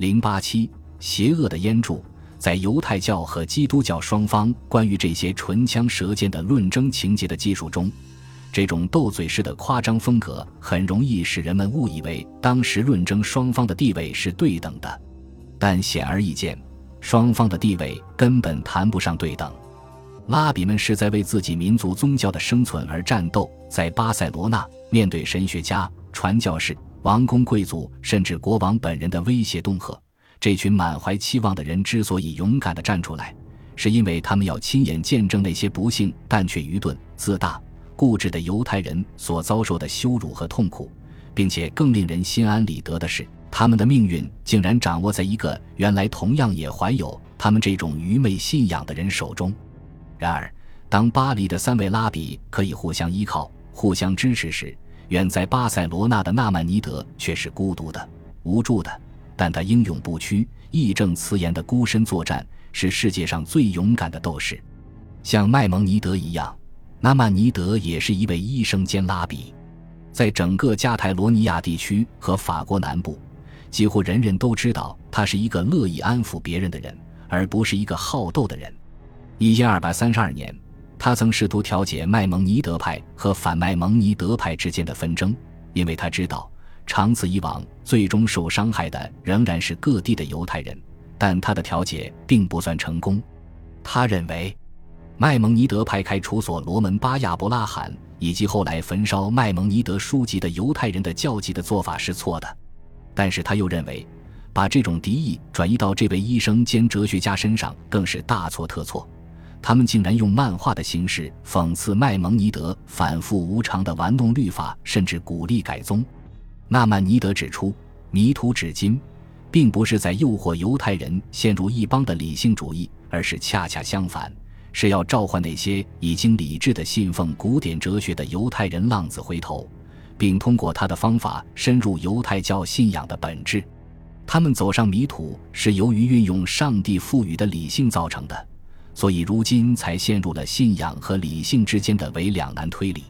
零八七，邪恶的烟柱。在犹太教和基督教双方关于这些唇枪舌剑的论争情节的技术中，这种斗嘴式的夸张风格很容易使人们误以为当时论争双方的地位是对等的，但显而易见，双方的地位根本谈不上对等。拉比们是在为自己民族宗教的生存而战斗，在巴塞罗那，面对神学家、传教士、王公贵族甚至国王本人的威胁恫吓。这群满怀期望的人之所以勇敢地站出来，是因为他们要亲眼见证那些不幸但却愚钝、自大、固执的犹太人所遭受的羞辱和痛苦，并且更令人心安理得的是，他们的命运竟然掌握在一个原来同样也怀有他们这种愚昧信仰的人手中。然而，当巴黎的三位拉比可以互相依靠、互相支持时，远在巴塞罗那的纳曼尼德却是孤独的、无助的。但他英勇不屈、义正辞严的孤身作战，是世界上最勇敢的斗士。像麦蒙尼德一样，纳曼尼德也是一位医生兼拉比。在整个加泰罗尼亚地区和法国南部，几乎人人都知道他是一个乐意安抚别人的人，而不是一个好斗的人。一千二百三十二年，他曾试图调解麦蒙尼德派和反麦蒙尼德派之间的纷争，因为他知道。长此以往，最终受伤害的仍然是各地的犹太人。但他的调解并不算成功。他认为，麦蒙尼德派开除所罗门巴亚伯拉罕以及后来焚烧麦蒙尼德书籍的犹太人的教籍的做法是错的。但是他又认为，把这种敌意转移到这位医生兼哲学家身上更是大错特错。他们竟然用漫画的形式讽刺麦蒙尼德反复无常的玩弄律法，甚至鼓励改宗。纳曼尼德指出，迷途至今，并不是在诱惑犹太人陷入一帮的理性主义，而是恰恰相反，是要召唤那些已经理智的信奉古典哲学的犹太人浪子回头，并通过他的方法深入犹太教信仰的本质。他们走上迷途，是由于运用上帝赋予的理性造成的，所以如今才陷入了信仰和理性之间的伪两难推理。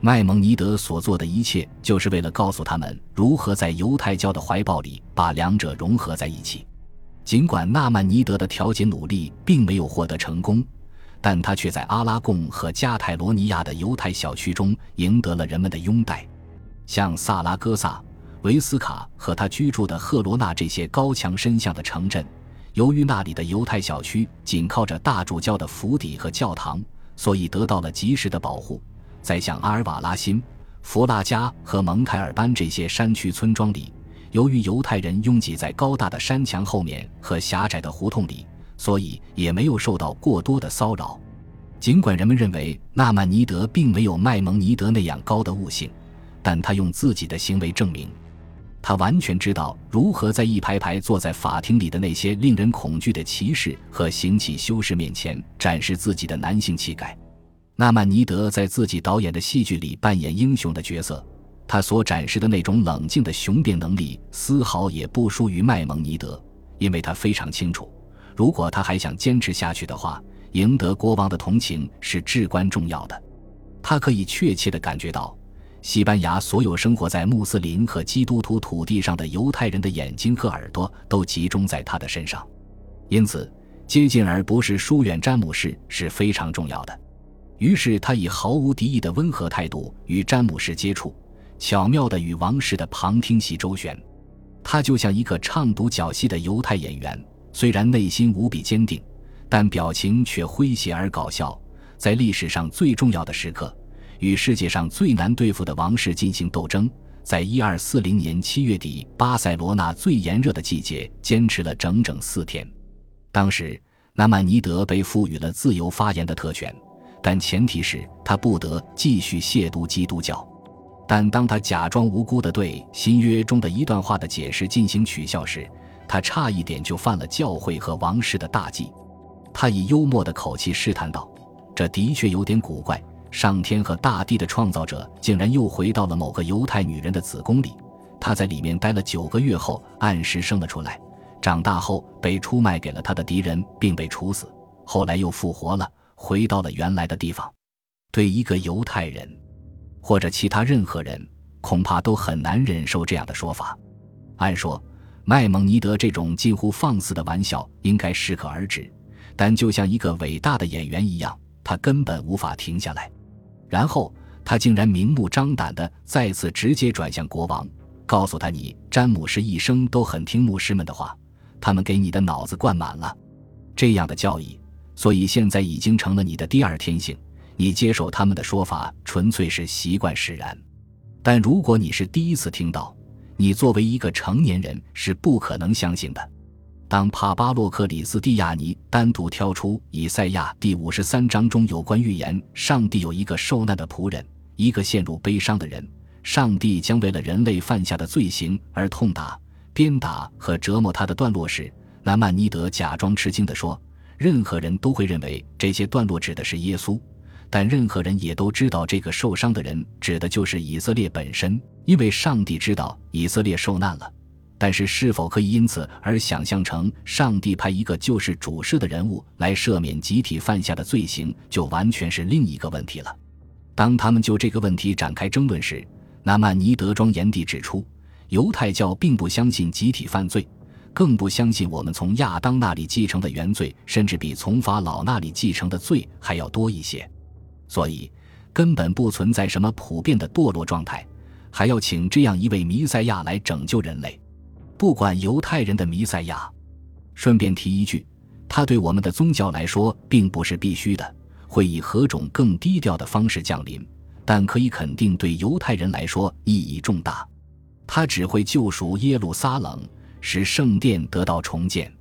麦蒙尼德所做的一切，就是为了告诉他们如何在犹太教的怀抱里把两者融合在一起。尽管纳曼尼德的调解努力并没有获得成功，但他却在阿拉贡和加泰罗尼亚的犹太小区中赢得了人们的拥戴。像萨拉戈萨、维斯卡和他居住的赫罗纳这些高墙深巷的城镇，由于那里的犹太小区紧靠着大主教的府邸和教堂，所以得到了及时的保护。在像阿尔瓦拉辛、弗拉加和蒙凯尔班这些山区村庄里，由于犹太人拥挤在高大的山墙后面和狭窄的胡同里，所以也没有受到过多的骚扰。尽管人们认为纳曼尼德并没有麦蒙尼德那样高的悟性，但他用自己的行为证明，他完全知道如何在一排排坐在法庭里的那些令人恐惧的骑士和行乞修士面前展示自己的男性气概。纳曼尼德在自己导演的戏剧里扮演英雄的角色，他所展示的那种冷静的雄辩能力丝毫也不输于麦蒙尼德，因为他非常清楚，如果他还想坚持下去的话，赢得国王的同情是至关重要的。他可以确切地感觉到，西班牙所有生活在穆斯林和基督徒土地上的犹太人的眼睛和耳朵都集中在他的身上，因此接近而不是疏远詹姆士是非常重要的。于是他以毫无敌意的温和态度与詹姆士接触，巧妙地与王室的旁听席周旋。他就像一个唱独角戏的犹太演员，虽然内心无比坚定，但表情却诙谐而搞笑。在历史上最重要的时刻，与世界上最难对付的王室进行斗争，在一二四零年七月底，巴塞罗那最炎热的季节，坚持了整整四天。当时，纳曼尼德被赋予了自由发言的特权。但前提是他不得继续亵渎基督教。但当他假装无辜地对新约中的一段话的解释进行取笑时，他差一点就犯了教会和王室的大忌。他以幽默的口气试探道：“这的确有点古怪。上天和大地的创造者竟然又回到了某个犹太女人的子宫里。她在里面待了九个月后，按时生了出来。长大后被出卖给了他的敌人，并被处死。后来又复活了。”回到了原来的地方，对一个犹太人，或者其他任何人，恐怕都很难忍受这样的说法。按说，麦蒙尼德这种近乎放肆的玩笑应该适可而止，但就像一个伟大的演员一样，他根本无法停下来。然后他竟然明目张胆地再次直接转向国王，告诉他：“你詹姆士一生都很听牧师们的话，他们给你的脑子灌满了这样的教义，所以现在已经成了你的第二天性。你接受他们的说法，纯粹是习惯使然。但如果你是第一次听到，你作为一个成年人是不可能相信的。”当帕巴洛克里斯蒂亚尼单独挑出以赛亚第五十三章中有关预言上帝有一个受难的仆人，一个陷入悲伤的人，上帝将为了人类犯下的罪行而痛打、鞭打和折磨他的段落时，南曼尼德假装吃惊地说：“任何人都会认为这些段落指的是耶稣，但任何人也都知道这个受伤的人指的就是以色列本身，因为上帝知道以色列受难了。”但是，是否可以因此而想象成上帝派一个救世主式的人物来赦免集体犯下的罪行，就完全是另一个问题了。当他们就这个问题展开争论时，纳曼尼德庄严地指出，犹太教并不相信集体犯罪，更不相信我们从亚当那里继承的原罪，甚至比从法老那里继承的罪还要多一些。所以，根本不存在什么普遍的堕落状态，还要请这样一位弥赛亚来拯救人类。不管犹太人的弥赛亚，顺便提一句，他对我们的宗教来说并不是必须的，会以何种更低调的方式降临，但可以肯定对犹太人来说意义重大。他只会救赎耶路撒冷，使圣殿得到重建。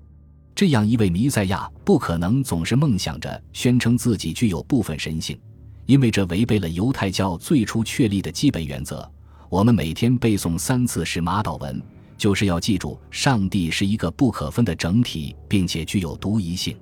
这样一位弥赛亚不可能总是梦想着宣称自己具有部分神性，因为这违背了犹太教最初确立的基本原则。我们每天背诵三次是马祷文。就是要记住，上帝是一个不可分的整体，并且具有独一性。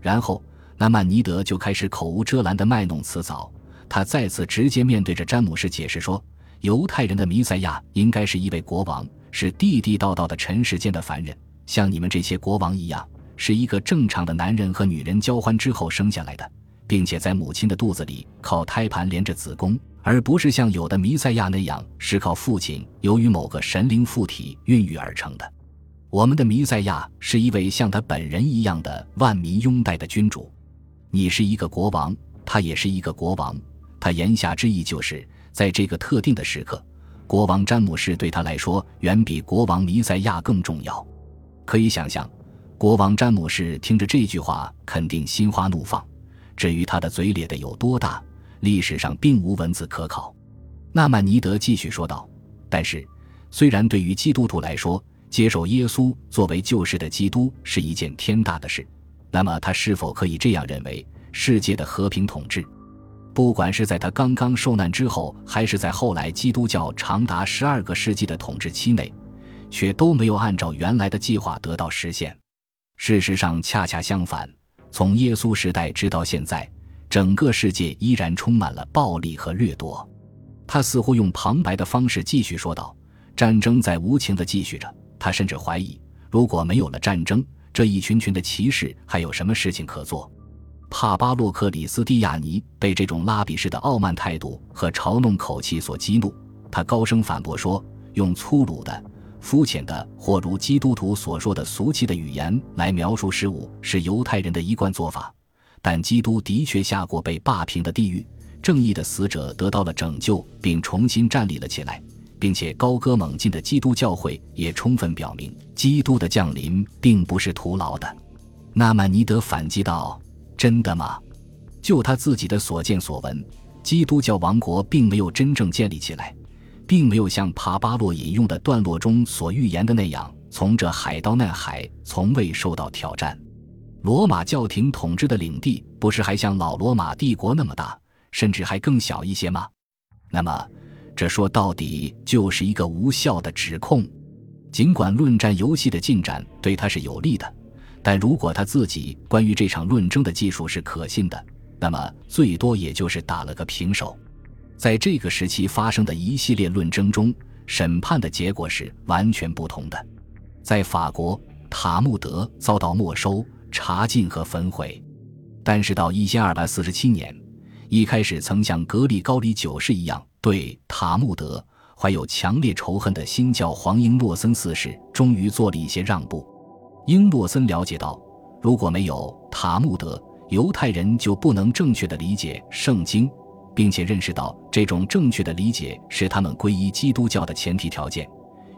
然后，那曼尼德就开始口无遮拦地卖弄辞藻。他再次直接面对着詹姆士解释说：“犹太人的弥赛亚应该是一位国王，是地地道道的尘世间的凡人，像你们这些国王一样，是一个正常的男人和女人交欢之后生下来的，并且在母亲的肚子里靠胎盘连着子宫。”而不是像有的弥赛亚那样是靠父亲由于某个神灵附体孕育而成的。我们的弥赛亚是一位像他本人一样的万民拥戴的君主。你是一个国王，他也是一个国王。他言下之意就是在这个特定的时刻，国王詹姆士对他来说远比国王弥赛亚更重要。可以想象，国王詹姆士听着这句话肯定心花怒放。至于他的嘴咧得有多大？历史上并无文字可考。纳曼尼德继续说道：“但是，虽然对于基督徒来说，接受耶稣作为救世的基督是一件天大的事，那么他是否可以这样认为：世界的和平统治，不管是在他刚刚受难之后，还是在后来基督教长达十二个世纪的统治期内，却都没有按照原来的计划得到实现？事实上，恰恰相反，从耶稣时代直到现在。”整个世界依然充满了暴力和掠夺，他似乎用旁白的方式继续说道：“战争在无情地继续着。”他甚至怀疑，如果没有了战争，这一群群的骑士还有什么事情可做？帕巴洛克里斯蒂亚尼被这种拉比式的傲慢态度和嘲弄口气所激怒，他高声反驳说：“用粗鲁的、肤浅的，或如基督徒所说的俗气的语言来描述事物，是犹太人的一贯做法。”但基督的确下过被霸平的地狱，正义的死者得到了拯救，并重新站立了起来，并且高歌猛进的基督教会也充分表明，基督的降临并不是徒劳的。纳曼尼德反击道：“真的吗？就他自己的所见所闻，基督教王国并没有真正建立起来，并没有像帕巴洛引用的段落中所预言的那样，从这海到那海，从未受到挑战。”罗马教廷统治的领地不是还像老罗马帝国那么大，甚至还更小一些吗？那么，这说到底就是一个无效的指控。尽管论战游戏的进展对他是有利的，但如果他自己关于这场论争的技术是可信的，那么最多也就是打了个平手。在这个时期发生的一系列论争中，审判的结果是完全不同的。在法国，塔木德遭到没收。查禁和焚毁，但是到一千二百四十七年，一开始曾像格里高里九世一样对塔木德怀有强烈仇恨的新教皇英诺森四世终于做了一些让步。英诺森了解到，如果没有塔木德，犹太人就不能正确的理解圣经，并且认识到这种正确的理解是他们皈依基督教的前提条件。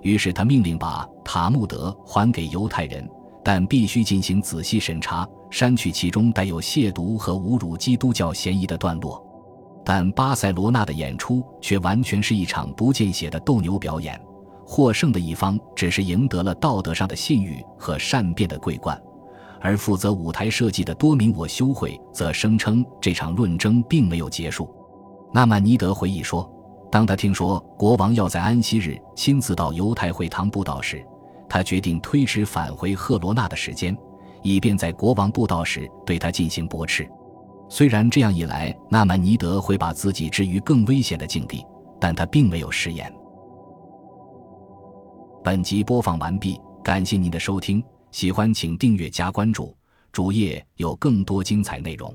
于是他命令把塔木德还给犹太人，但必须进行仔细审查，删去其中带有亵渎和侮辱基督教嫌疑的段落。但巴塞罗那的演出却完全是一场不见血的斗牛表演，获胜的一方只是赢得了道德上的信誉和善变的桂冠，而负责舞台设计的多明我修会则声称这场论争并没有结束。纳曼尼德回忆说，当他听说国王要在安息日亲自到犹太会堂布道时，他决定推迟返回赫罗纳的时间，以便在国王布道时对他进行驳斥。虽然这样一来，纳曼尼德会把自己置于更危险的境地，但他并没有食言。本集播放完毕，感谢您的收听，喜欢请订阅加关注，主页有更多精彩内容。